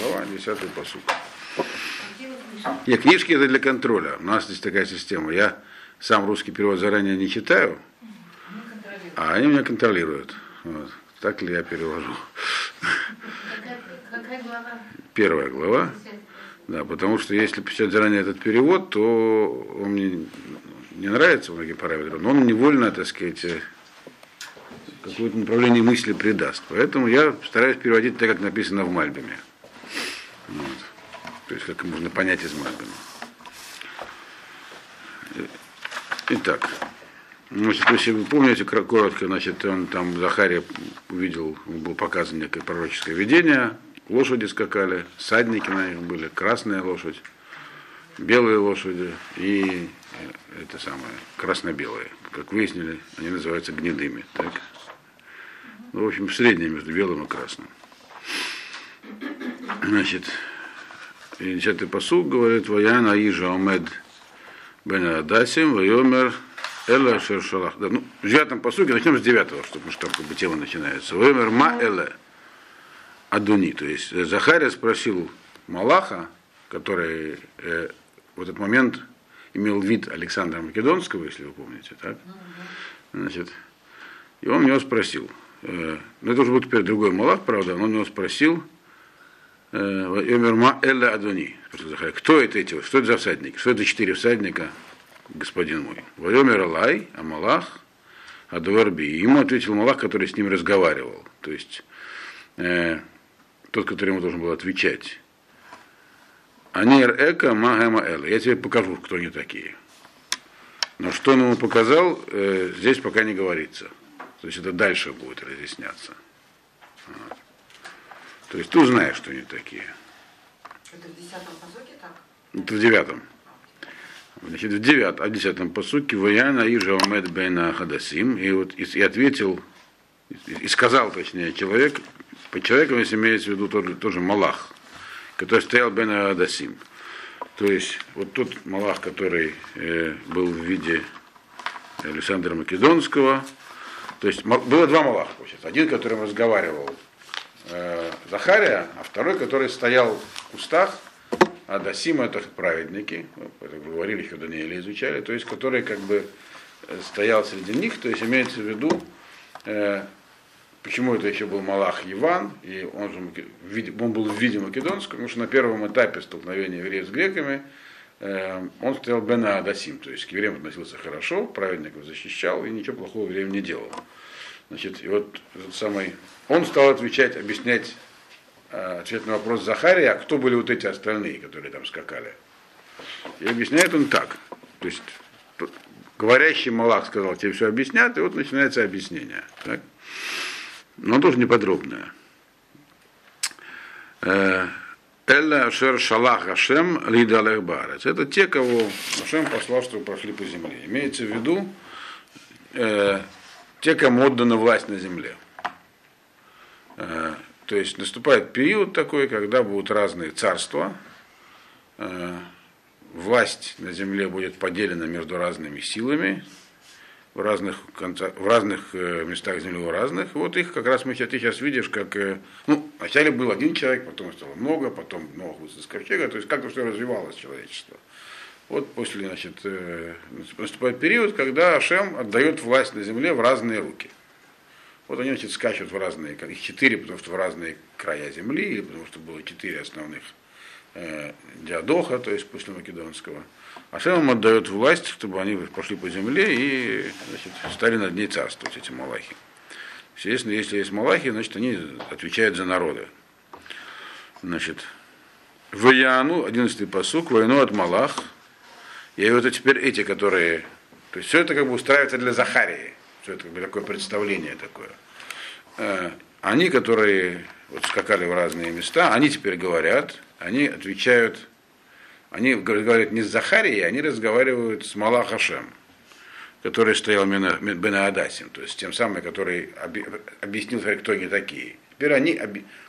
глава, 10 посуд. Нет, книжки это для контроля. У нас здесь такая система. Я сам русский перевод заранее не читаю, а они меня контролируют. Вот. Так ли я перевожу? Какая глава? Первая глава. Да, потому что если писать заранее этот перевод, то он мне не нравится многие параметры, но он невольно, так сказать, какое-то направление мысли придаст. Поэтому я стараюсь переводить так, как написано в Мальбиме. То есть, как можно понять из Мальбима. Итак, значит, если вы помните, коротко, значит, он там, Захария увидел, был показан некое пророческое видение, лошади скакали, садники на них были, красная лошадь, белые лошади и э, это самое, красно-белые. Как выяснили, они называются гнедыми. Так? Ну, в общем, среднее между белым и красным. Значит, и десятый посуг говорит, Ваян Аижа Омед Бен Адасим, Вайомер Эла Шершалах. Да, ну, в девятом посуге начнем с девятого, чтобы что как бы тема начинается. Вайомер Ма Эле Адуни. То есть Захария спросил Малаха, который э, в этот момент имел вид Александра Македонского, если вы помните, так? Значит, и он меня спросил, э, ну это уже будет теперь другой Малах, правда, он меня спросил, Эмерма Элла Адуни, кто это эти, что это за всадники, что это четыре всадника, господин мой. Вайомер Алай, Амалах, Адуарби. Ему ответил Малах, который с ним разговаривал. То есть э, тот, который ему должен был отвечать. Анир Эка Магема Элла. Я тебе покажу, кто они такие. Но что он ему показал, э, здесь пока не говорится. То есть это дальше будет разъясняться. Вот. То есть ты узнаешь, что они такие. Это в десятом посоке так? Это в девятом. Значит, в девятом, а в десятом посуке Ваяна Ижа Омед Бейна Хадасим, и, вот, и, и ответил, и, и сказал, точнее, человек, по человеку, если имеется в виду тоже, тоже Малах, который стоял Бейна Хадасим. То есть, вот тот Малах, который э, был в виде Александра Македонского, то есть было два Малаха, получается. Один, который разговаривал Захария, а второй, который стоял в кустах, а Дасим это праведники, это говорили, еще Даниэля изучали, то есть который как бы стоял среди них, то есть имеется в виду, э, почему это еще был Малах Иван, и он, же, он был в виде македонского, потому что на первом этапе столкновения евреев с греками э, он стоял Бена Адасим, то есть к евреям относился хорошо, праведников защищал и ничего плохого евреям не делал. Значит, и вот этот самый, он стал отвечать, объяснять э, ответ на вопрос Захария, а кто были вот эти остальные, которые там скакали. И объясняет он так. То есть говорящий Малах сказал, тебе все объяснят, и вот начинается объяснение. Так? Но тоже неподробное. Элла Шер Шалах Ашем Лида Алехбарец. Это те, кого Ашем послал, чтобы прошли по земле. Имеется в виду э, те, кому отдана власть на земле. Э, то есть наступает период такой, когда будут разные царства, э, власть на земле будет поделена между разными силами, в разных, концах, в разных э, местах земли, в разных. Вот их как раз мы сейчас, ты сейчас видишь, как, ну, вначале был один человек, потом стало много, потом много из ковчега, то есть как-то все развивалось человечество. Вот после, значит, э, наступает период, когда Ашем отдает власть на земле в разные руки. Вот они, значит, скачут в разные, их четыре, потому что в разные края земли, потому что было четыре основных э, диадоха, то есть после Македонского. Ашем им отдает власть, чтобы они пошли по земле и значит, стали над ней царствовать, эти малахи. Естественно, если есть малахи, значит, они отвечают за народы. Значит, в Яну, 11-й посук, войну от Малах, и вот теперь эти, которые... То есть все это как бы устраивается для Захарии. Все это как бы такое представление такое. Э, они, которые вот скакали в разные места, они теперь говорят, они отвечают, они говорят не с Захарией, они разговаривают с Малахашем, который стоял Бен Адасим, то есть тем самым, который объяснил, кто они такие. Теперь они,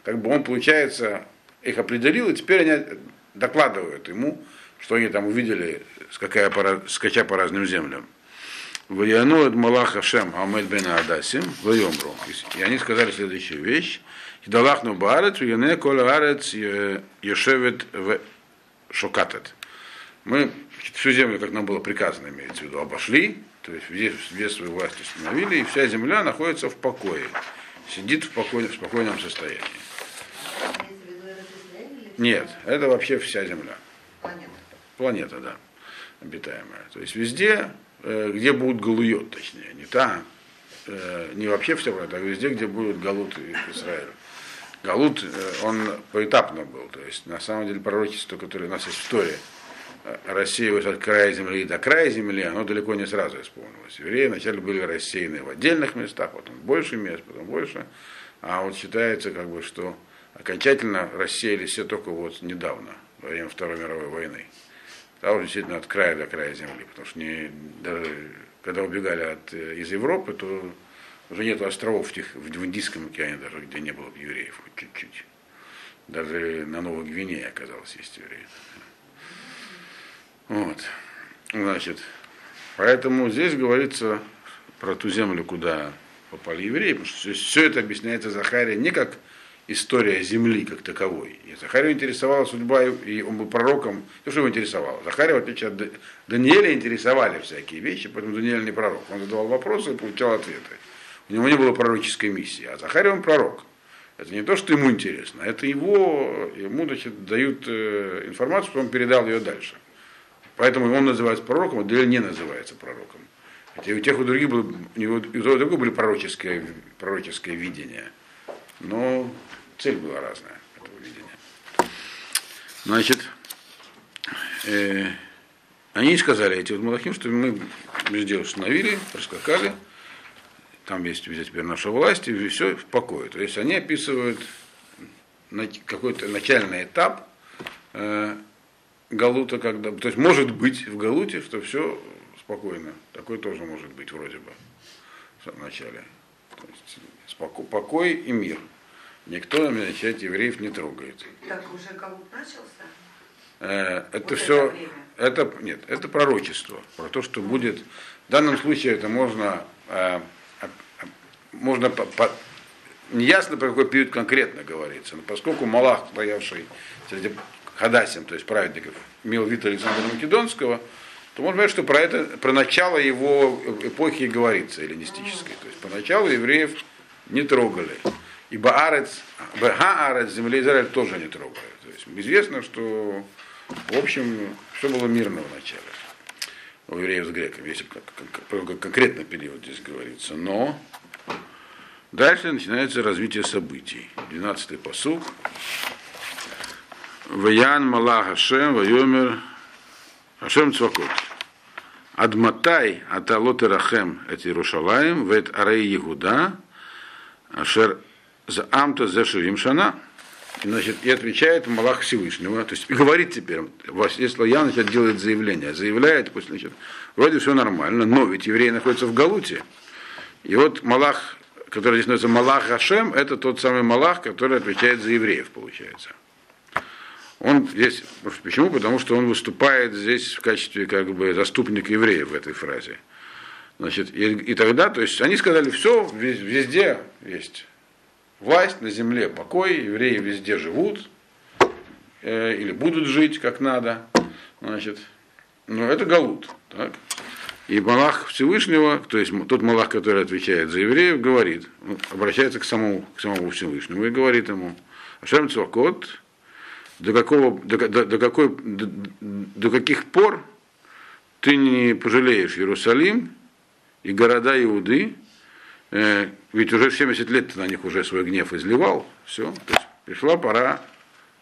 как бы он, получается, их определил, и теперь они докладывают ему, что они там увидели, скакая скача по разным землям. Ваяну от Малаха Шем Амед бен Адасим, Вайомру. И они сказали следующую вещь. Идалахну баарец, уене кола арец ешевет в шокатет. Мы всю землю, как нам было приказано, имеется в виду, обошли, то есть везде свою власть установили, и вся земля находится в покое, сидит в, покой, в спокойном состоянии. Нет, это вообще вся земля. планета? Планета, да, обитаемая. То есть везде, где будут галует, точнее, не там, э, не вообще вся планета, а везде, где будет галут Израиля. Галут, э, он поэтапно был, то есть на самом деле пророчество, которое у нас есть история, э, рассеивалось от края земли до края земли, оно далеко не сразу исполнилось. Евреи вначале были рассеяны в отдельных местах, потом больше мест, потом больше. А вот считается, как бы, что окончательно рассеялись все только вот недавно, во время Второй мировой войны. Там действительно от края до края земли, потому что не, даже когда убегали от, э, из Европы, то уже нет островов в, тех, в Индийском океане, даже где не было бы евреев, хоть чуть-чуть. Даже на Новой Гвинее оказалось есть евреи. Вот. Значит, поэтому здесь говорится про ту землю, куда попали евреи, потому что все это объясняется Захария не как история земли как таковой. И Захарию интересовала судьба, и он был пророком, то, что его интересовало. Захария, в отличие от Да- Даниэля, интересовали всякие вещи, поэтому Даниэль не пророк. Он задавал вопросы и получал ответы. У него не было пророческой миссии, а Захарий он пророк. Это не то, что ему интересно, это его, ему значит, дают э, информацию, что он передал ее дальше. Поэтому он называется пророком, а Даниэль не называется пророком. Хотя у тех, у других было, у него, у того, были пророческое, пророческое видение. Но цель была разная этого видения. Значит, э, они сказали, эти вот Малахим, что мы везде установили, проскакали, там есть везде теперь наша власть, и все в покое. То есть они описывают какой-то начальный этап э, Галута, когда. То есть может быть в Галуте, что все спокойно. Такое тоже может быть вроде бы в самом начале. То есть споко- покой и мир. Никто, значит, евреев не трогает. Так уже Галут начался? Э, Это Вот все, это время. это, нет, это пророчество, про то, что будет, в данном случае это можно, э, а- можно, по- по- неясно про какой период конкретно говорится, но поскольку Малах, стоявший среди Хадасим, то есть праведников, имел вид Александра Македонского, то можно сказать, что про это, про начало его эпохи говорится, эллинистической. То есть поначалу евреев не трогали. И Баарец, Баарец, земли Израиль тоже не трогали. То есть известно, что в общем все было мирно в начале у евреев с греками, если как, как- про конкретный период здесь говорится. Но дальше начинается развитие событий. 12-й посуг. Ваян Малах Хашем, Вайомер Хашем Цвакот. Адматай Аталот Рахем эти Иерушалаем, Вет Арей Егуда, Ашер Заамта Зешевим Шана. И, Значит, и отвечает Малах Всевышнего, то есть и говорит теперь, если я значит, делает заявление, заявляет, пусть, значит, вроде все нормально, но ведь евреи находятся в Галуте. И вот Малах, который здесь называется Малах Хашем, это тот самый Малах, который отвечает за евреев, получается. Он здесь, почему? Потому что он выступает здесь в качестве как бы заступника евреев в этой фразе. Значит, и, и тогда, то есть они сказали, все, везде есть власть на земле, покой, евреи везде живут, э, или будут жить как надо. Значит, ну это Галут. Так? И Малах Всевышнего, то есть тот Малах, который отвечает за евреев, говорит, ну, обращается к самому, к самому Всевышнему и говорит ему, Ашем Цвакот, до, какого, до, до, до, какой, до, до каких пор ты не пожалеешь Иерусалим и города Иуды, э, ведь уже 70 лет ты на них уже свой гнев изливал, все, то есть пришла пора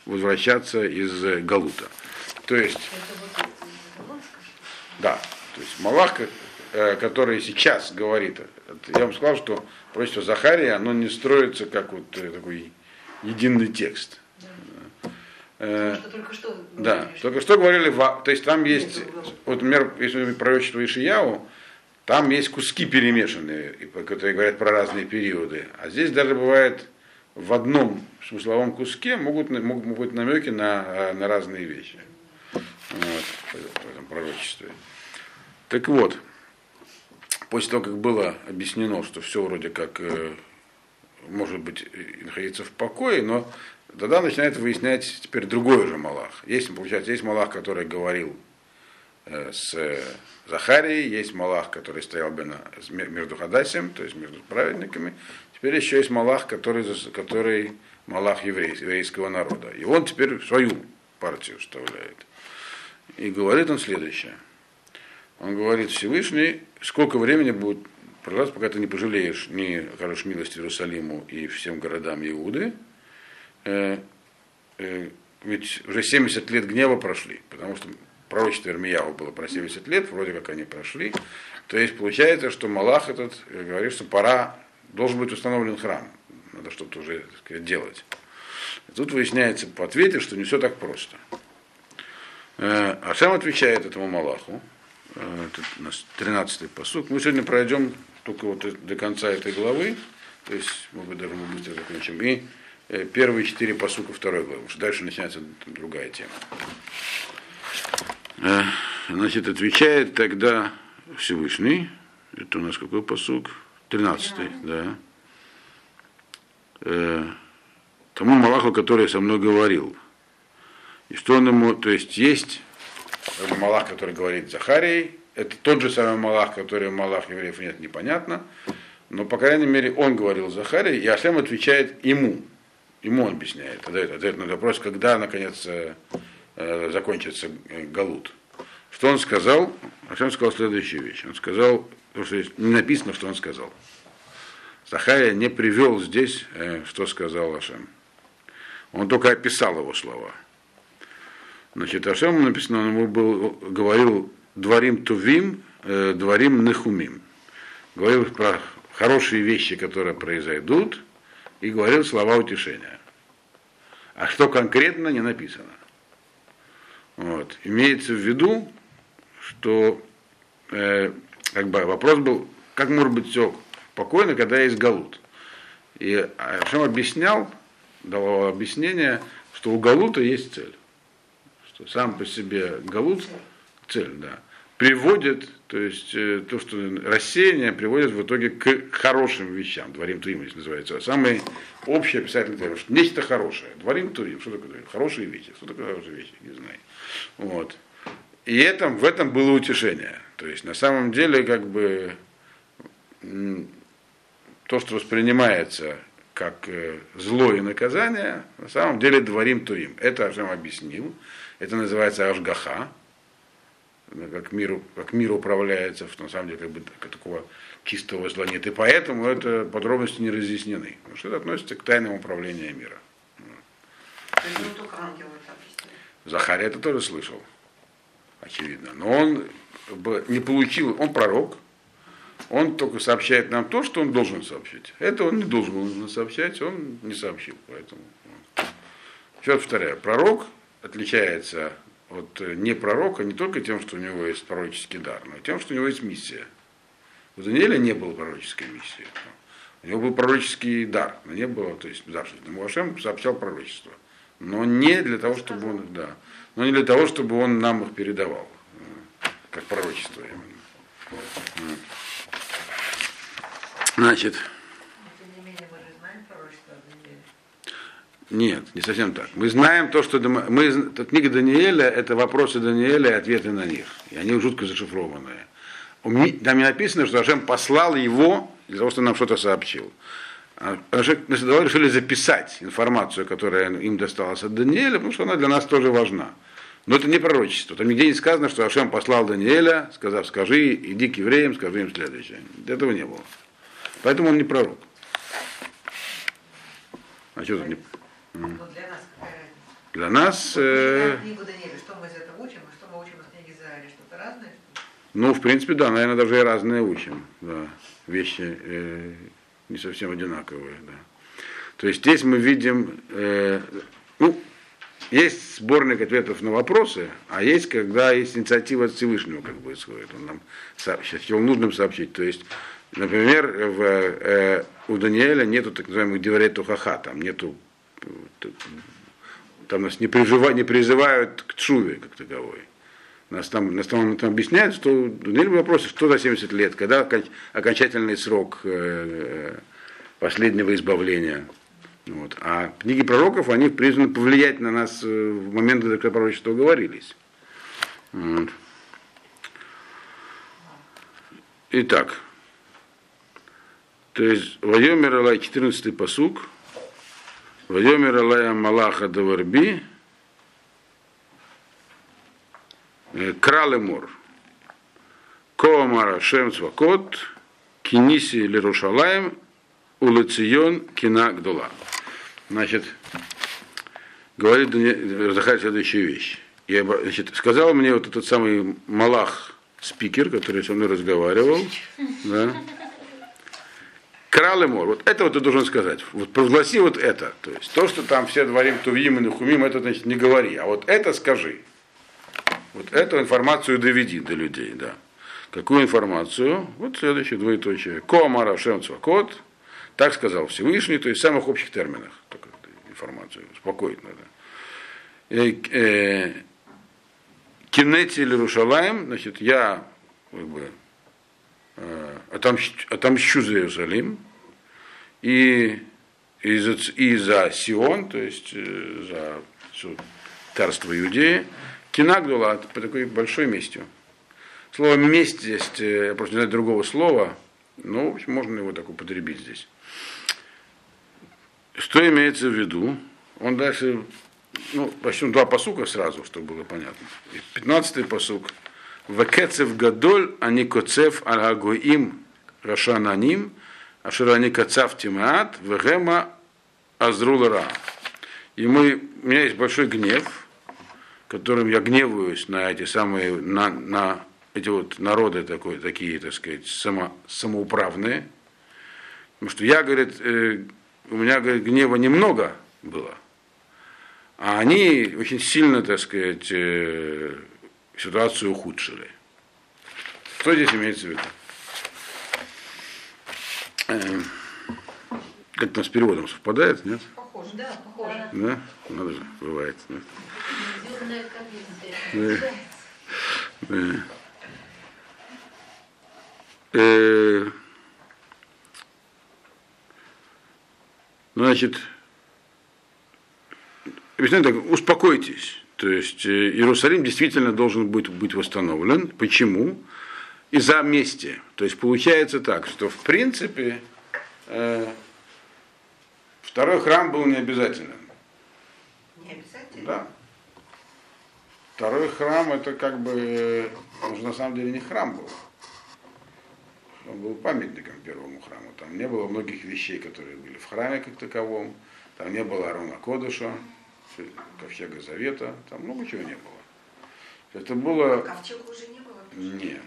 возвращаться из э, Галута. То есть, да, то есть Малах, э, который сейчас говорит, это, я вам сказал, что пророчество Захария, оно не строится как вот э, такой единый текст. Э, Что только что Да, что- только что говорили, то есть там есть, вот, например, если мы пророчество Ишияу, там есть куски перемешанные, которые говорят про разные периоды. А здесь даже бывает в одном смысловом куске могут, могут быть намеки на, э, на разные вещи. Вот, в этом пророчестве. Так вот, после того, как было объяснено, что все вроде как э, может быть находиться в покое, но тогда начинает выяснять теперь другой уже Малах. Есть, получается, есть Малах, который говорил с Захарией, есть Малах, который стоял бы на, между Хадасем, то есть между праведниками. Теперь еще есть Малах, который, который Малах еврей, еврейского народа. И он теперь свою партию вставляет. И говорит он следующее. Он говорит, Всевышний, сколько времени будет продолжаться, пока ты не пожалеешь, не окажешь милость Иерусалиму и всем городам Иуды. Э, э, ведь уже 70 лет гнева прошли, потому что пророчество Ирмияву было про 70 лет, вроде как они прошли. То есть получается, что Малах этот говорит, что пора, должен быть установлен храм. Надо что-то уже сказать, делать. И тут выясняется по ответе, что не все так просто. Э, а сам отвечает этому Малаху, э, это у нас 13-й посуд. Мы сегодня пройдем только вот до конца этой главы, то есть, может быть, даже мы быстро закончим, и э, первые четыре посука второй главы, потому что дальше начинается другая тема. Значит, отвечает тогда Всевышний, это у нас какой посук? 13 да. Тому Малаху, который со мной говорил. И что он ему, то есть есть Малах, который говорит Захарий, это тот же самый Малах, который Малах евреев нет, непонятно, но, по крайней мере, он говорил Захарий, и Ашем отвечает ему, ему он объясняет, отдает, ответ на вопрос, когда, наконец, э, закончится э, Галут. Что он сказал? Ашем сказал следующую вещь. Он сказал, потому что не написано, что он сказал. Захария не привел здесь, э, что сказал Ашем. Он только описал его слова. Значит, Ашем написано, он ему был, говорил дворим тувим, э, дворим нехумим. Говорил про хорошие вещи, которые произойдут, и говорил слова утешения. А что конкретно не написано. Вот. Имеется в виду, что э, как бы вопрос был, как может быть все спокойно, когда есть галут. И Ашем объяснял, давал объяснение, что у галута есть цель что сам по себе галут, цель, да, приводит, то есть э, то, что рассеяние приводит в итоге к хорошим вещам, дворим турим, если называется. Самый общий описательный термин, что нечто хорошее. Дворим турим, что такое Хорошие вещи. Что такое хорошие вещи? Не знаю. Вот. И этом, в этом было утешение. То есть на самом деле как бы то, что воспринимается как э, зло и наказание, на самом деле дворим турим. Это Ашем объяснил. Это называется Ашгаха, как мир, как мир управляется, на самом деле, как бы как такого чистого зла нет. И поэтому это подробности не разъяснены. Потому что это относится к тайному управлению мира. Захария это тоже слышал, очевидно. Но он не получил, он пророк, он только сообщает нам то, что он должен сообщить. Это он не должен был сообщать, он не сообщил. Поэтому. Еще повторяю, пророк отличается от э, не пророка не только тем, что у него есть пророческий дар, но и тем, что у него есть миссия. У Даниэля не было пророческой миссии. У него был пророческий дар, но не было, то есть дар, что Муашем сообщал пророчество. Но не для того, чтобы он, да, но не для того, чтобы он нам их передавал, э, как пророчество именно. Значит, Нет, не совсем так. Мы знаем то, что мы, книга Даниэля это вопросы Даниэля и ответы на них. И они жутко зашифрованные. Там не написано, что Ашем послал его для того, чтобы нам что-то сообщил. А мы решили записать информацию, которая им досталась от Даниэля, потому что она для нас тоже важна. Но это не пророчество. Там нигде не сказано, что Ашем послал Даниэля, сказав, скажи, иди к евреям, скажи им следующее. Этого не было. Поэтому он не пророк. А что тут не но для нас какая разница? Для нас... Э... Книгу Даниэля, что мы из этого учим, а что мы учим из книги Израиля? Что-то разное? Ну, в принципе, да, наверное, даже и разные учим. Да. Вещи э, не совсем одинаковые. Да. То есть здесь мы видим, э, ну, есть сборник ответов на вопросы, а есть, когда есть инициатива от Всевышнего, как бы исходит. Он нам сообщит, его нужным сообщить. То есть, например, в, э, у Даниэля нету так называемых деварей тухаха, там нету там нас не, призывают, не призывают к чуве как таковой. Нас там, нас там, там объясняют, что ну, вопрос, что за 70 лет, когда окончательный срок э, последнего избавления. Вот. А книги пророков, они призваны повлиять на нас в моменты, когда пророчества говорились. Вот. Итак, то есть Вайомер Алай 14 посук, Вайомер Алай Малаха Даварби, Кралемур, Коамара Шем Цвакот, Киниси Лерушалаем, Улацион Кина Гдула. Значит, говорит Захарь следующую вещь. Я, значит, сказал мне вот этот самый Малах, спикер, который со мной разговаривал, да, Крал мор. Вот это вот ты должен сказать. Вот провозгласи вот это. То есть то, что там все дворим, тувим и нахумим, это значит не говори. А вот это скажи. Вот эту информацию доведи до людей, да. Какую информацию? Вот следующее двоеточие. Коамара Шем Цвакот. Так сказал Всевышний, то есть в самых общих терминах. Только информацию. Успокоить надо. Э, э, Кинети или Рушалаем, значит, я как бы, отомщу, отомщу за Иерусалим и, и, за, и за Сион, то есть э, за все, царство Иудеи, Кинагдула по такой большой местью. Слово месть здесь, э, я просто не знаю другого слова, но в общем, можно его так употребить здесь. Что имеется в виду? Он дальше, ну, начнем два посука сразу, чтобы было понятно. Пятнадцатый посук. Векецев гадоль, они коцев аль-агоим рашананим, аширани кацав тимаат, вегема азрула И мы, у меня есть большой гнев, которым я гневаюсь на эти самые, на, на эти вот народы такой, такие, так сказать, само, самоуправные. Потому что я, говорит, э, у меня, говорит, гнева немного было. А они очень сильно, так сказать, э, ситуацию ухудшили. Что здесь имеется в виду? Э, как там с переводом совпадает, нет? Похоже, да, похоже. Да? Надо же, бывает. Да. Да. Да. Э, значит, объясняю так, успокойтесь. То есть э, Иерусалим действительно должен быть, быть восстановлен. Почему? Из-за мести. То есть получается так, что в принципе э, второй храм был не обязателен. Не обязательно? Да. Второй храм это как бы, он же на самом деле не храм был. Он был памятником первому храму. Там не было многих вещей, которые были в храме как таковом. Там не было Арона Кодыша, Ковчега Завета. Там много чего не было. Это было... Ковчега уже не было? Нет,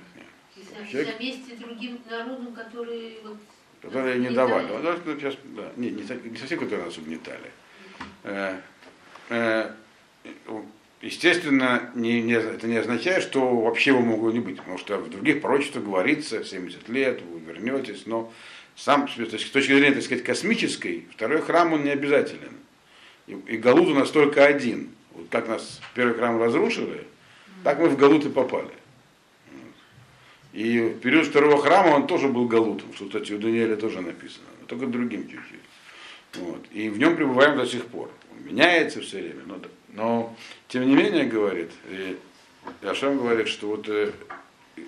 нет. Ковчег... вместе другим народам, которые вот которые не давали. Вот, сейчас, да, не, не, не совсем, которые нас угнетали. Э, э, Естественно, не, не, это не означает, что вообще его могло не быть, потому что в других пророчествах говорится 70 лет, вы вернетесь, но сам, с точки зрения, так сказать, космической, второй храм он не обязателен. И, и Галут у нас только один. Вот как нас первый храм разрушили, так мы в Галут и попали. И в период второго храма он тоже был Галутом, кстати, у Даниэля тоже написано, но только другим чуть-чуть. Вот. И в нем пребываем до сих пор. Он меняется все время, но но, тем не менее, говорит, и Яшем говорит, что вот э,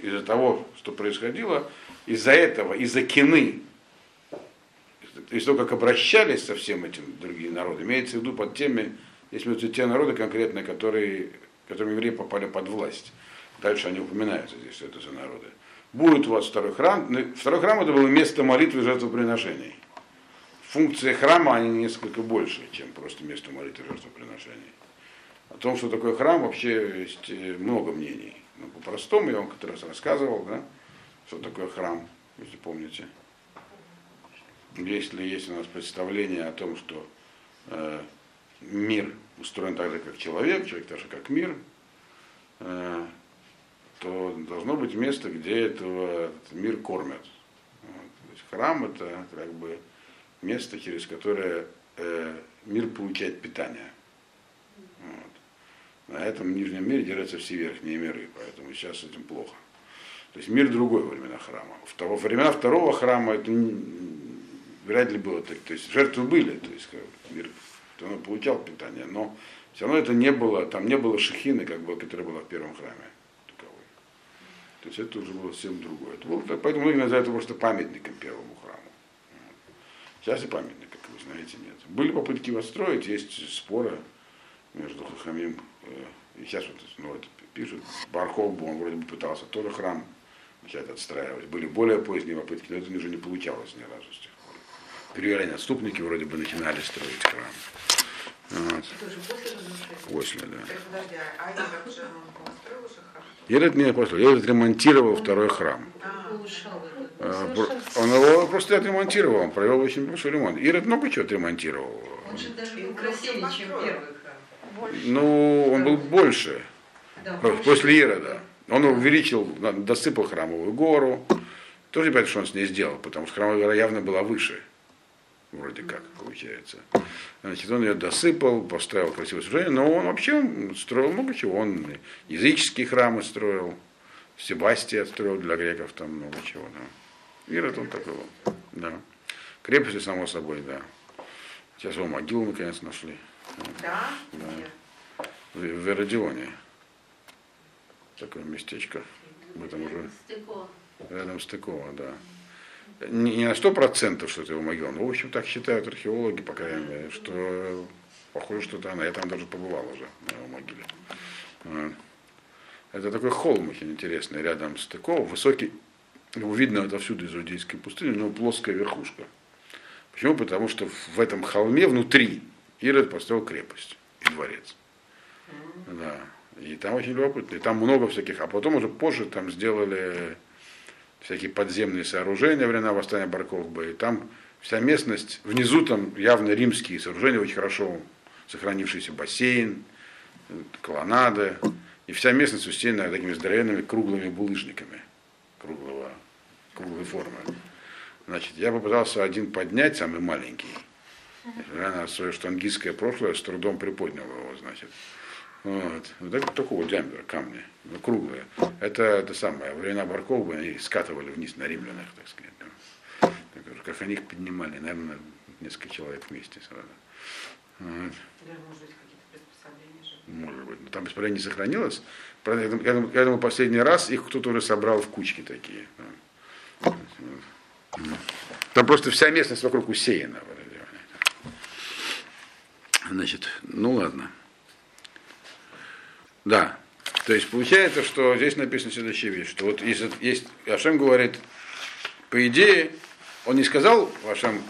из-за того, что происходило, из-за этого, из-за кины, из того, как обращались со всем этим другие народы, имеется в виду под теми, если это те народы конкретно, которые, которым евреи попали под власть. Дальше они упоминаются здесь, что это за народы. Будет у вас второй храм. Ну, второй храм это было место молитвы и жертвоприношений. Функция храма они несколько больше, чем просто место молитвы и жертвоприношений. О том, что такое храм, вообще есть э, много мнений. Ну, по-простому, я вам как раз рассказывал, да, что такое храм, если помните. Если есть у нас представление о том, что э, мир устроен так же, как человек, человек так же, как мир, э, то должно быть место, где этого, мир кормят. Вот. То есть храм это как бы место, через которое э, мир получает питание. Вот. На этом нижнем мире держатся все верхние миры, поэтому сейчас с этим плохо. То есть мир другой во времена храма. Во времена второго храма это вряд ли было так. То есть жертвы были, то есть мир, он получал питание, но все равно это не было, там не было шахины, как бы, которая была в первом храме. То есть это уже было совсем другое. Это было, поэтому многие называют его просто памятником первому храму. Сейчас и памятника, как вы знаете, нет. Были попытки его строить, есть споры между Хахамим, э, и сейчас вот, ну, вот пишут, Бархов, он вроде бы пытался тоже храм начать отстраивать. Были более поздние попытки, но это уже не получалось ни разу с тех пор. Переверяли отступники вроде бы начинали строить храм. Вот. Это уже после? После, да. Подожди, а Ирод не построил, Ирод ремонтировал второй храм. А. А, Он его просто отремонтировал, он провел очень большой ремонт. Ирод много чего отремонтировал. Он же даже И был красивее, чем первый храм. Ну, он был больше. Да, После Ирода. Он увеличил, досыпал храмовую гору. Тоже не понятно, что он с ней сделал, потому что храмовая гора явно была выше. Вроде как, получается. Значит, он ее досыпал, поставил красивое сооружение, но он вообще строил много чего. Он языческие храмы строил, Себастия строил для греков, там много чего. Да. Ирод он такой был. Да. Крепости, само собой, да. Сейчас его могилу наконец нашли. да? Да. В, в Иродионе. Такое местечко. В этом уже Стыкова. рядом с Тыкова, да. Не, на сто процентов, что это его могила, но, в общем, так считают археологи, по крайней мере, что похоже, что это она. Я там даже побывал уже на его могиле. Это такой холм очень интересный, рядом с Тыковом, высокий, его видно отовсюду из иудейской пустыни, него плоская верхушка. Почему? Потому что в этом холме внутри Ирод построил крепость и дворец. Да. И там очень любопытно. И там много всяких. А потом уже позже там сделали всякие подземные сооружения времена восстания Баркохба. И там вся местность, внизу там явно римские сооружения, очень хорошо сохранившийся бассейн, колоннады. И вся местность усеяна такими здоровенными круглыми булыжниками круглого, круглой формы. Значит, я попытался один поднять, самый маленький. Несмотря на свое штангистское прошлое, с трудом приподнял его, значит. Вот. Вот так- такого диаметра камни, ну, круглые. Это, это самое, во времена Баркова они скатывали вниз на римлянах, так сказать. да. Так Как они их поднимали, наверное, несколько человек вместе сразу. Вот. Может быть. Но там бесполезно не сохранилось. Я думаю- я думаю, последний раз их кто-то уже собрал в кучки такие. Там просто вся местность вокруг усеяна. Значит, ну ладно. Да. То есть получается, что здесь написано следующая вещь, что вот есть, есть Ашем говорит, по идее, он не сказал Ашем,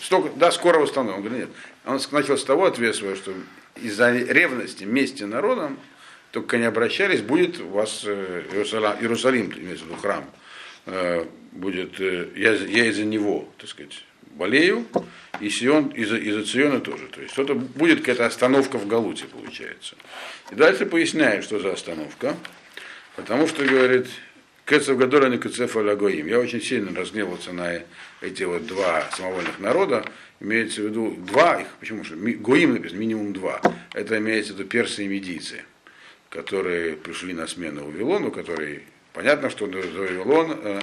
столько, да, скоро восстановим. Он говорит, нет. Он начал с того ответ свой, что из-за ревности мести народом, только не обращались, будет у вас э, Иерусалим, Иерусалим имеется в виду храм, э, будет, э, я, я из-за него, так сказать, болею, и Сион из-за, из-за Циона тоже. То есть что-то будет какая-то остановка в Галуте, получается. И дальше поясняет, что за остановка. Потому что, говорит, Кецев Гадора не Кецев Алягоим. Я очень сильно разгневался на эти вот два самовольных народа. Имеется в виду два их, почему же? Гоим написано, минимум два. Это имеется в виду персы и медийцы, которые пришли на смену Вавилону, который, понятно, что Вавилон, э,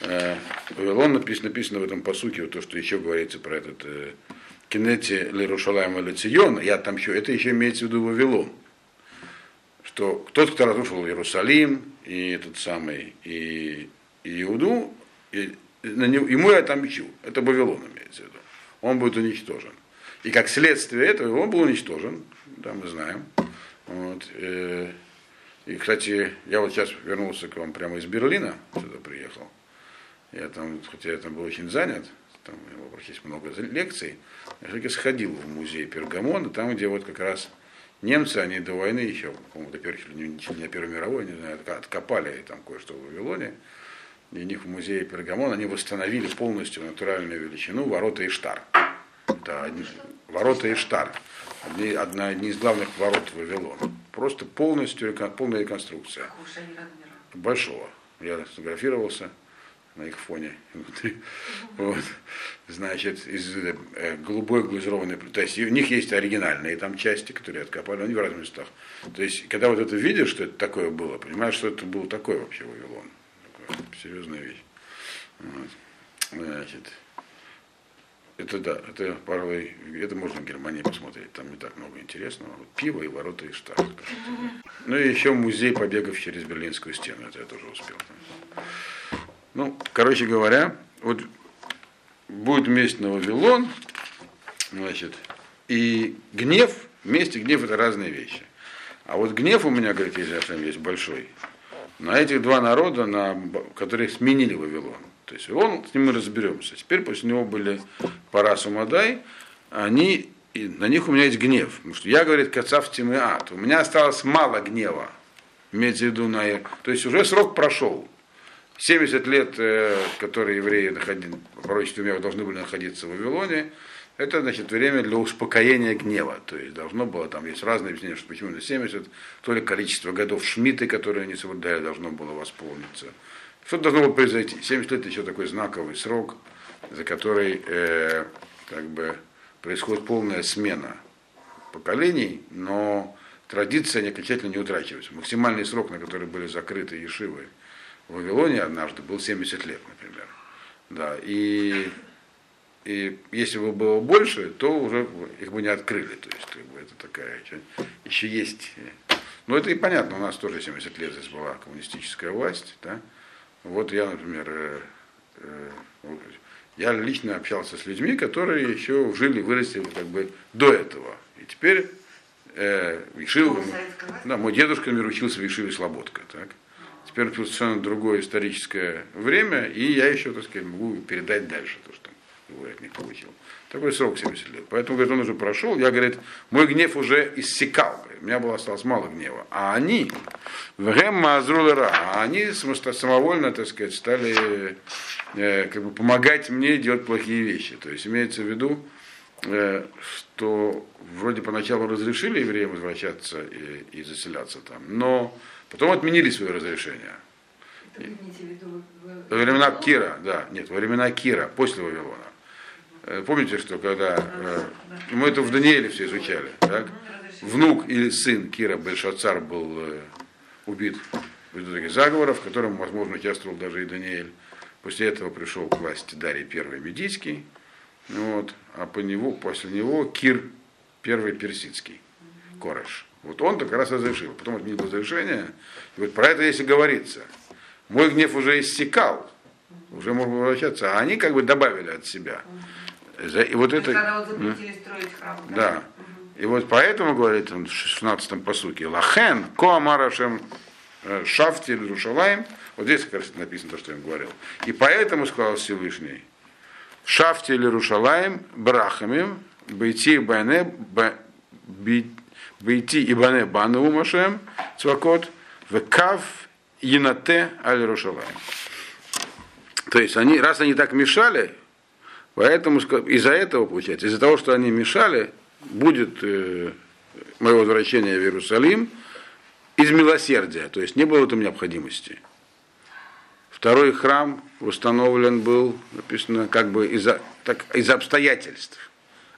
Вавилон написано, написано в этом посуке, вот то, что еще говорится про этот э, Кинете Лерушалаем или я там еще, это еще имеется в виду Вавилон что тот, кто разрушил Иерусалим, и этот самый, и, и Иуду, и, на него, ему я отомщу. Это Вавилон имеется в виду. Он будет уничтожен. И как следствие этого он был уничтожен, да, мы знаем. Вот, э, и, кстати, я вот сейчас вернулся к вам прямо из Берлина, сюда приехал. Я там, хотя я там был очень занят, там у него есть много лекций, я все-таки сходил в музей Пергамона, там, где вот как раз немцы, они до войны еще, по-моему, до первой, не, Первой мировой, не знаю, откопали там кое-что в Вавилоне, и у них в музее Пергамон они восстановили полностью натуральную величину ворота Иштар. Это одни- ворота Иштар. Одни, одна, одни из главных ворот Вавилона. Просто полностью, полная реконструкция большого. Я сфотографировался на их фоне внутри. Вот. Значит, из э, голубой глазированной. То есть у них есть оригинальные там части, которые откопали, они в разных местах. То есть, когда вот это видишь, что это такое было, понимаешь, что это был такой вообще Вавилон. Такая серьезная вещь. Вот. Значит, Это да, это пожалуй, это можно в Германии посмотреть, там не так много интересного. Вот пиво и ворота и штат. Ну и еще музей побегов через Берлинскую стену, это я тоже успел. Ну, короче говоря, вот будет месть на Вавилон, значит, и гнев, месть и гнев это разные вещи. А вот гнев у меня, говорит, если есть большой, на этих два народа, на, которые сменили Вавилон. То есть он, с ним мы разберемся. Теперь после него были Пара Сумадай, они, и на них у меня есть гнев. Потому что я, говорит, Кацав Тимеат, у меня осталось мало гнева. Имеется в виду на... То есть уже срок прошел. 70 лет, э, которые евреи находили, пророчеству мира должны были находиться в Вавилоне, это, значит, время для успокоения гнева. То есть должно было, там есть разные объяснения, что почему на 70, то ли количество годов Шмиты, которые они соблюдали, должно было восполниться. Что должно было произойти? 70 лет еще такой знаковый срок, за который э, как бы происходит полная смена поколений, но традиция не окончательно не утрачивается. Максимальный срок, на который были закрыты Ешивы в Вавилоне однажды, был 70 лет, например. Да, и, и если бы было больше, то уже их бы не открыли. То есть как бы, это такая еще, еще есть. Ну это и понятно, у нас тоже 70 лет здесь была коммунистическая власть. Да? Вот я, например, э, э, я лично общался с людьми, которые еще жили, выросли как бы до этого. И теперь э, Ишива, да, мой дедушка мир учился в Ишиве Слободка. Так? Теперь совершенно другое историческое время, и я еще, так сказать, могу передать дальше то, что его от них получил. Такой срок 70 лет. Поэтому, говорит, он уже прошел. Я, говорит, мой гнев уже иссякал. У меня было осталось мало гнева. А они, Азрулера, а они самовольно, так сказать, стали э, как бы помогать мне делать плохие вещи. То есть имеется в виду, э, что вроде поначалу разрешили евреям возвращаться и, и заселяться там, но потом отменили свое разрешение. Во времена Кира, да, нет, во времена Кира, после Вавилона. Э, помните, что когда э, мы это в Данииле все изучали, так? внук или сын Кира Бельшацар был э, убит в результате заговора, в котором, возможно, участвовал даже и Даниэль. После этого пришел к власти Дарий I Медийский, вот, а по него, после него Кир I Персидский, Кореш. Вот он как раз разрешил. Потом отменил разрешение. И вот про это если говорится. Мой гнев уже иссякал, уже можно возвращаться, а они как бы добавили от себя. И вот это... Когда вот запретили строить храм. Да. И вот поэтому, говорит он в 16-м посуке, Лахен, Коамарашем э, Шафти Рушалаем, вот здесь как раз написано то, что я говорил. И поэтому сказал Всевышний, Шафти или Рушалаем, Брахамим, Бейти Бане, Бейти и Бане Бану Машем, Цвакот, Векав Янате Аль Рушалаем. То есть они, раз они так мешали, Поэтому из-за этого, получается, из-за того, что они мешали, будет э, мое возвращение в Иерусалим из милосердия, то есть не было там необходимости. Второй храм восстановлен был, написано, как бы из-за, так, из обстоятельств.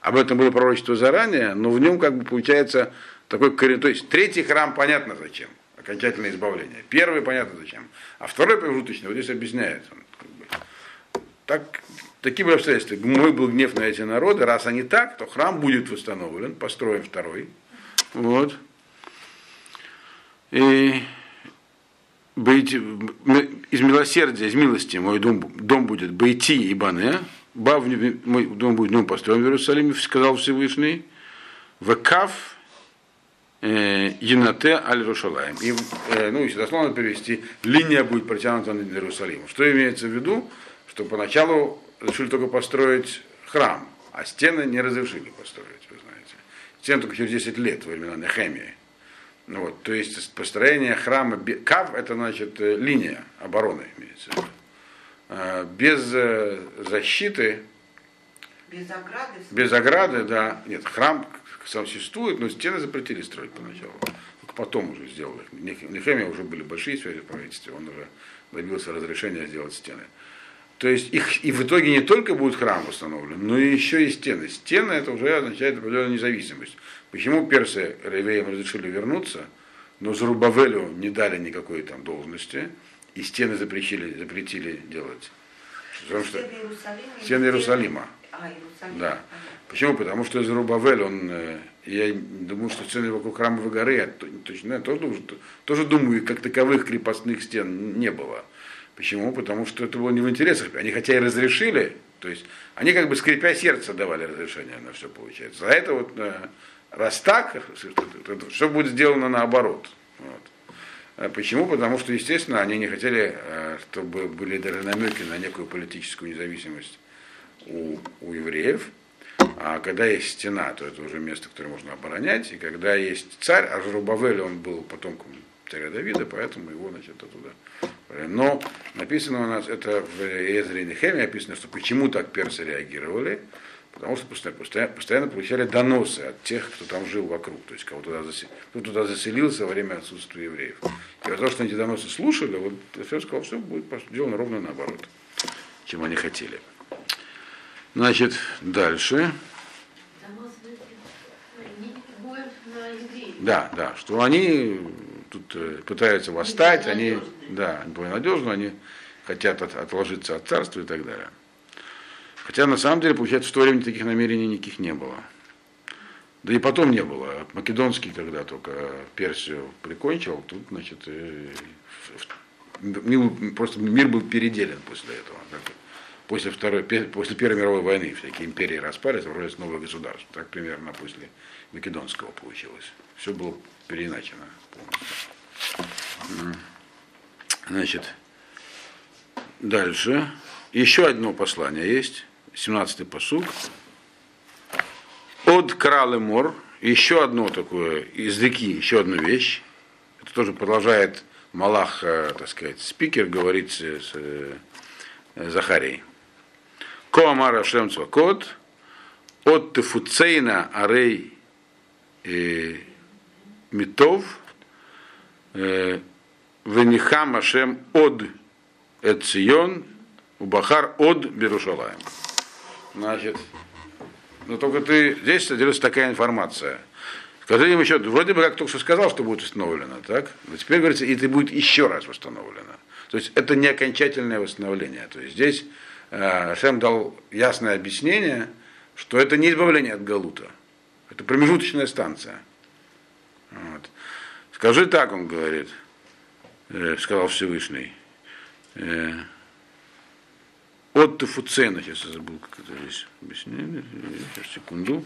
Об этом было пророчество заранее, но в нем, как бы, получается такой корень. То есть третий храм понятно зачем, окончательное избавление. Первый понятно зачем. А второй промежуточный, вот здесь объясняется. Как бы. Так Такие были обстоятельства. Мой был гнев на эти народы. Раз они так, то храм будет восстановлен, построен второй. Вот. И быть, из милосердия, из милости мой дом, дом будет Бейти и Бане, Бав, мой дом будет дом построен в Иерусалиме, сказал Всевышний, Векав э, Янате аль Рушалаем. И, э, ну, если дословно перевести, линия будет протянута над Иерусалимом. Что имеется в виду? Что поначалу решили только построить храм, а стены не разрешили построить, вы знаете. Стены только через 10 лет, во времена Нехемии. Ну вот, то есть построение храма, кав это значит э, линия обороны, имеется в виду. А, без э, защиты, без ограды, без ограды, да, нет, храм существует, но стены запретили строить поначалу. Только потом уже сделали. Нехемия уже были большие связи в правительстве, он уже добился разрешения сделать стены. То есть их и в итоге не только будет храм восстановлен, но и еще и стены. Стены это уже означает определенную независимость. Почему персы ревеям разрешили вернуться, но Зарубавелю не дали никакой там должности, и стены запретили, запретили делать? Потому что Стены Иерусалима. стены Иерусалима. А А, Иерусалим. Да. Почему? Потому что Зарубавель, он, э, я думаю, что стены вокруг храмовой горы, я то- точно я тоже, думаю, что- тоже думаю, как таковых крепостных стен не было. Почему? Потому что это было не в интересах. Они хотя и разрешили, то есть они как бы скрипя сердце давали разрешение на все получается. А это вот, э, раз так, все будет сделано наоборот. Вот. А Почему? Потому что, естественно, они не хотели, э, чтобы были даже намеки на некую политическую независимость у, у евреев. А когда есть стена, то это уже место, которое можно оборонять. И когда есть царь, а Жерубавель, он был потомком царя Давида, поэтому его, значит, оттуда. Но написано у нас, это в Эзре и Нехеме описано, что почему так персы реагировали, потому что постоянно, постоянно, получали доносы от тех, кто там жил вокруг, то есть кого туда, засе- кто туда заселился во время отсутствия евреев. И из-за того, что эти доносы слушали, вот Эфес сказал, все будет сделано ровно наоборот, чем они хотели. Значит, дальше. Да, да, что они тут э, пытаются восстать, они, да, ненадежно, они хотят от- отложиться от царства и так далее. Хотя на самом деле, получается, в то время таких намерений никаких не было. Да и потом не было. Македонский, когда только Персию прикончил, тут, значит, в- мир- просто мир был переделен после этого. Как После, второй, после Первой мировой войны всякие империи распались, образовались новые государства. Так примерно после Македонского получилось. Все было переиначено. Значит, дальше. Еще одно послание есть. 17-й посуг. От Кралы Мор. Еще одно такое, из реки, еще одну вещь. Это тоже продолжает Малах, э, так сказать, спикер, говорит с, с, э, Захарией. Коамар Ашем Цвакот, от Тефуцейна Арей э, Митов, э, Венихам Ашем от Эцион, Убахар от Берушалаем. Значит, ну только ты, здесь содержится такая информация. Скажи им еще, вроде бы как только что сказал, что будет установлено, так? Но теперь говорится, и это будет еще раз восстановлено. То есть это не окончательное восстановление. То есть здесь э, Шем дал ясное объяснение, что это не избавление от Галута. Это промежуточная станция. Вот. Скажи так, он говорит, э, сказал Всевышний. Э, от Тефуцена, сейчас я забыл, как это здесь объяснение. Сейчас, секунду.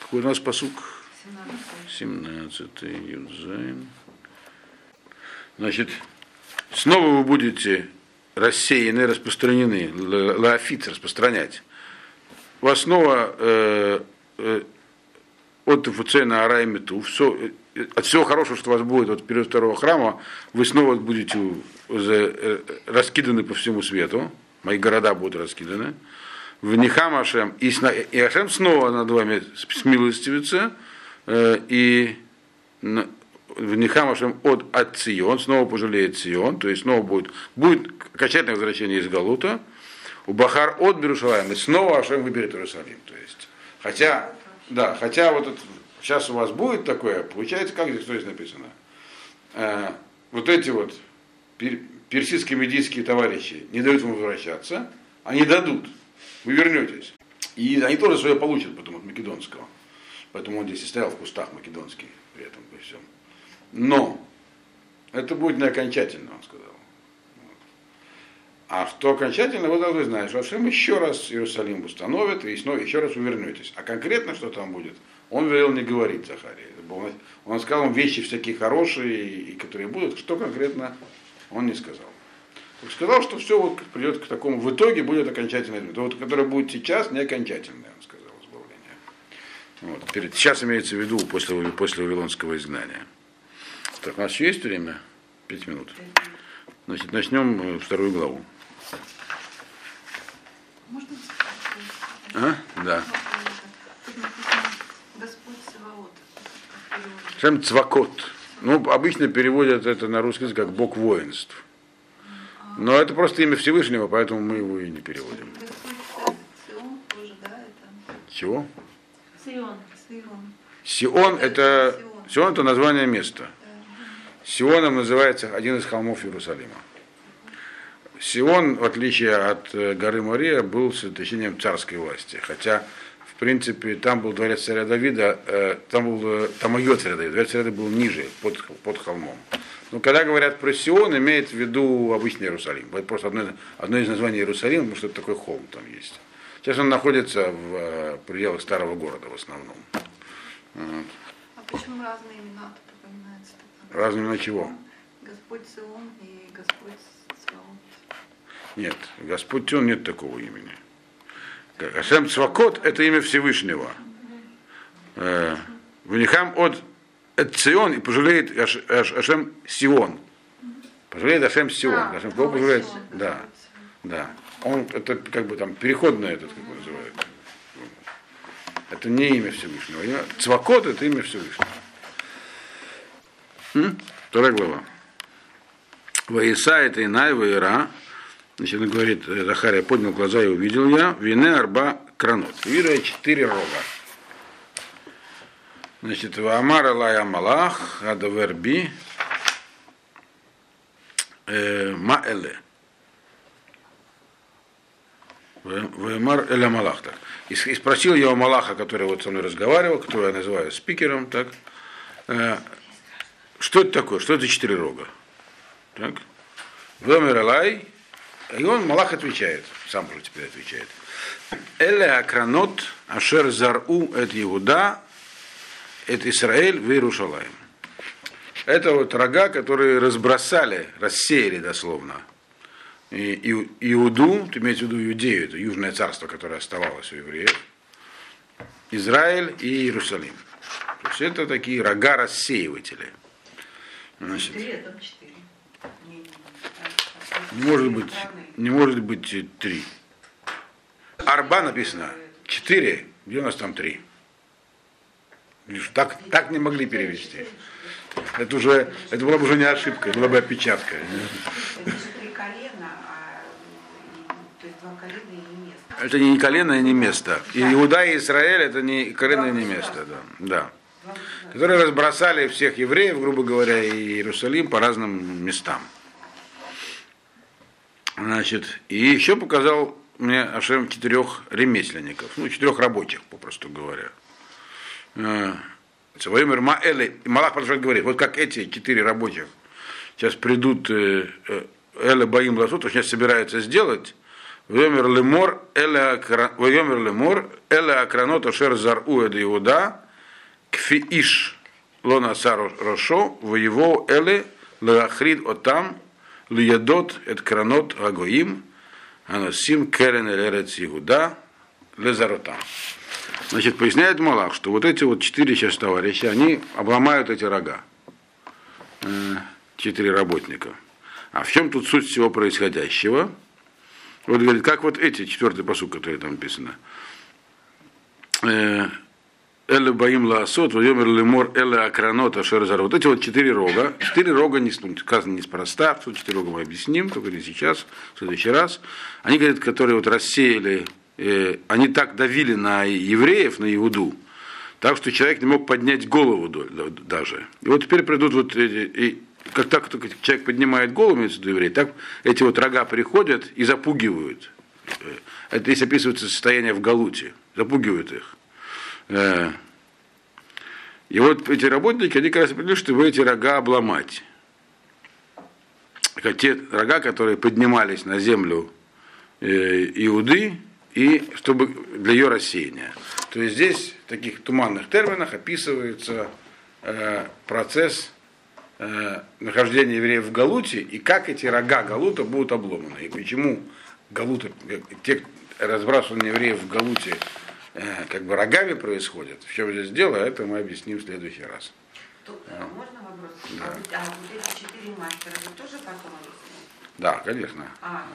Какой у нас посук? 17 Юдзайн. Значит, снова вы будете рассеяны, распространены, לה- להפיץ распространять. У вас снова э, э, עוד תפוצינה ערי все, э, от всего хорошего, что у вас будет от периода второго храма, вы снова будете э, раскиданы по всему свету, мои города будут раскиданы. ונחם השם, и, и השם снова над вами смилостивится, э, и в Нихам Ашем от, от Цион, снова пожалеет Цион, то есть снова будет, будет окончательное возвращение из Галута, у Бахар от Берушалаем, и снова Ашем выберет Иерусалим. То есть, хотя, да, хотя вот это, сейчас у вас будет такое, получается, как здесь, что здесь написано? Э, вот эти вот пер- персидско-медийские товарищи не дают вам возвращаться, они дадут, вы вернетесь. И они тоже свое получат потом от македонского. Поэтому он здесь и стоял в кустах македонский при этом при всем. Но это будет не окончательно, он сказал. Вот. А что окончательно, вы должны знать, что Ашем еще раз Иерусалим установит, и снова еще раз вы вернетесь. А конкретно, что там будет, он велел не говорить Захарии. Он сказал вам вещи всякие хорошие, и которые будут, что конкретно он не сказал. Он сказал, что все вот придет к такому, в итоге будет окончательное, то вот, которое будет сейчас, не окончательное, он сказал, избавление. Вот. Перед, сейчас имеется в виду после, после Вавилонского изгнания. Так, у нас еще есть время? Пять минут. Значит, начнем э, вторую главу. Можно А? Да. Господь Саваот. Цвакот. Ну, обычно переводят это на русский язык как Бог воинств. Но это просто имя Всевышнего, поэтому мы его и не переводим. Чего? Сион. Сион. Сион это, Сион. Это название места. Сионом называется один из холмов Иерусалима. Сион, в отличие от э, горы Мария, был святочением царской власти. Хотя, в принципе, там был дворец царя Давида, э, там был э, там ее царя Давида. Дворец царя Давида был ниже, под, под холмом. Но когда говорят про Сион, имеет в виду обычный Иерусалим. Это просто одно, одно из названий Иерусалима, потому что это такой холм там есть. Сейчас он находится в э, пределах старого города в основном. Вот. А почему разные имена упоминаются? Разные на чего? Господь Сион и Господь Цваот. Нет, Господь он нет такого имени. Ашем Цвакот это имя Всевышнего. Э, Венихам от Эцион и пожалеет Аш- Аш- Ашем Сион. Пожалеет Ашем Сион. А, Ашем кого пожалеет? Да, да. Он это как бы там переходное этот, как его называют. Это не имя Всевышнего. Цвакот это имя Всевышнего. Вторая глава. Ваиса это Инай, Ваира. Значит, он говорит, э, Захария поднял глаза и увидел я, вине арба кранот. Вижу четыре рога. Значит, Ваамара Лая Малах, Адаверби, Маэле. Ваамар Эля Малах. Так. И спросил я у Малаха, который вот со мной разговаривал, которого я называю спикером, так, э, что это такое, что это четыре рога? Так. Алай, и он, Малах отвечает, сам уже теперь отвечает. Эле Акранот, Ашер Зару, это Иуда, это Израиль в Иерушалаем. Это вот рога, которые разбросали, рассеяли дословно. И, и- Иуду, ты имеешь в виду Иудею, это южное царство, которое оставалось у евреев, Израиль и Иерусалим. То есть это такие рога рассеиватели. Значит, Четыре, а там четыре. Не, не, не. Не может быть, не может быть три. Арба написано четыре, где у нас там три? Так, так не могли перевести. Это уже, это была бы уже не ошибка, это была бы опечатка. Это же три колена, а, то есть два колена и не место. Это не колено и не место. И Иуда и Израиль это не колено и не место. Да. да. Которые разбросали всех евреев, грубо говоря, и Иерусалим по разным местам. Значит, и еще показал мне Ашем четырех ремесленников, ну, четырех рабочих, попросту говоря. Своим Маэли, и Малах продолжает говорить, вот как эти четыре рабочих сейчас придут э, э, Эля Баим Ласу, то сейчас собираются сделать, Вемер лемор, эля акра- вемер лемор, эля акранот ашер зару эд Иуда, кфи иш лона сар рошо, воево эле леахрид отам, лиядот эт кранот агоим, анасим керен эрец Иуда, лезаротам. Значит, поясняет Малах, что вот эти вот четыре сейчас товарища, они обломают эти рога. Э, Четыре работника. А в чем тут суть всего происходящего? Вот говорит, как вот эти, четвертый посуд, который там написано. Эле Баим Лаасот, Вайомер Лемор Эле Акранот Ашерзар. Вот эти вот четыре рога. Четыре рога не, ну, сказано неспроста, что четыре рога мы объясним, только не сейчас, в следующий раз. Они, говорят, которые вот рассеяли, э, они так давили на евреев, на Иуду, так что человек не мог поднять голову даже. И вот теперь придут вот эти, и как так только человек поднимает голову, имеется в виду еврей, так эти вот рога приходят и запугивают. Э, Это здесь описывается состояние в Галуте, запугивают их. Э, И вот эти работники, они как раз определили, чтобы эти рога обломать. Те рога, которые поднимались на землю э, Иуды, и чтобы для ее рассеяния. То есть здесь в таких туманных терминах описывается э, процесс э, нахождения евреев в Галуте и как эти рога Галута будут обломаны. И почему Галута, те разбрасывания евреев в Галуте как бы рогами происходят. В чем здесь дело, это мы объясним в следующий раз. То- а можно вопрос? А, вот, а вот эти четыре мастера, вы тоже потом объясните? Да, конечно. А,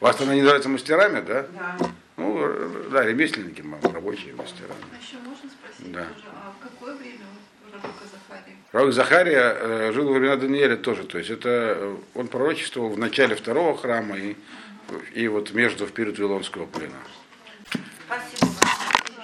Вас они называются мастерами, да? да. Ну, э, да, ремесленники, рабочие мастера. А еще можно спросить Да. тоже, а в какое время пророка Захария? Пророк Захария э, жил во времена Даниэля тоже, то есть это э, он пророчествовал в начале второго храма и, и вот между в период Вавилонского плена.